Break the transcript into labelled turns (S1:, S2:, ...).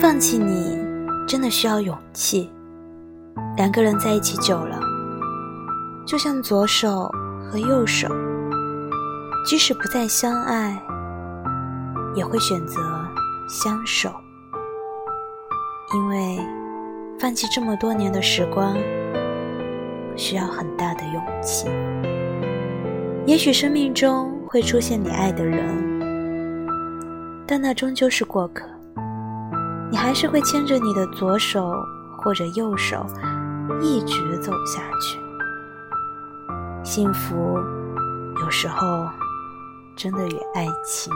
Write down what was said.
S1: 放弃你真的需要勇气。两个人在一起久了，就像左手和右手，即使不再相爱，也会选择相守。因为放弃这么多年的时光，需要很大的勇气。也许生命中会出现你爱的人，但那终究是过客。你还是会牵着你的左手或者右手，一直走下去。幸福有时候真的与爱情